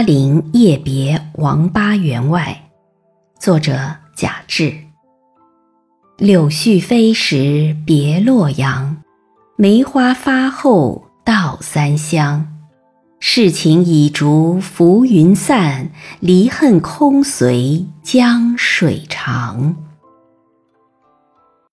《巴陵夜别王八员外》，作者贾至。柳絮飞时别洛阳，梅花发后到三湘。世情已逐浮云散，离恨空随江水长。